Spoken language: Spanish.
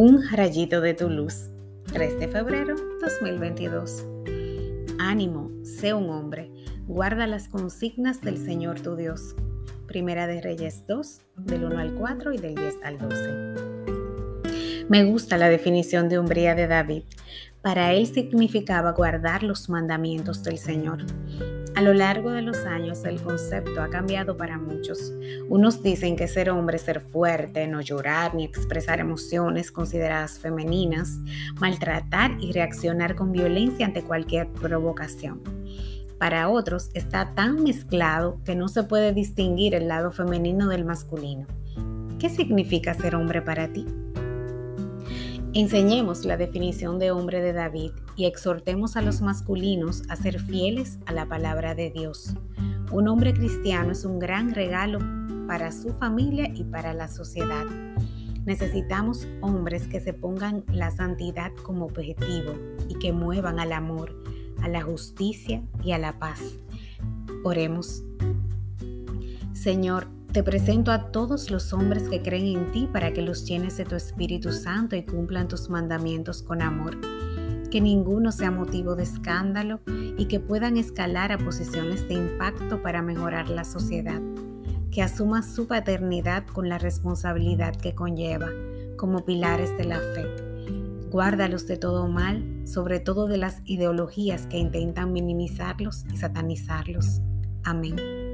Un rayito de tu luz. 3 de febrero 2022. Ánimo, sé un hombre. Guarda las consignas del Señor tu Dios. Primera de Reyes 2, del 1 al 4 y del 10 al 12. Me gusta la definición de hombría de David. Para él significaba guardar los mandamientos del Señor. A lo largo de los años el concepto ha cambiado para muchos. Unos dicen que ser hombre es ser fuerte, no llorar ni expresar emociones consideradas femeninas, maltratar y reaccionar con violencia ante cualquier provocación. Para otros está tan mezclado que no se puede distinguir el lado femenino del masculino. ¿Qué significa ser hombre para ti? Enseñemos la definición de hombre de David y exhortemos a los masculinos a ser fieles a la palabra de Dios. Un hombre cristiano es un gran regalo para su familia y para la sociedad. Necesitamos hombres que se pongan la santidad como objetivo y que muevan al amor, a la justicia y a la paz. Oremos. Señor, te presento a todos los hombres que creen en ti para que los llenes de tu Espíritu Santo y cumplan tus mandamientos con amor. Que ninguno sea motivo de escándalo y que puedan escalar a posiciones de impacto para mejorar la sociedad. Que asuma su paternidad con la responsabilidad que conlleva como pilares de la fe. Guárdalos de todo mal, sobre todo de las ideologías que intentan minimizarlos y satanizarlos. Amén.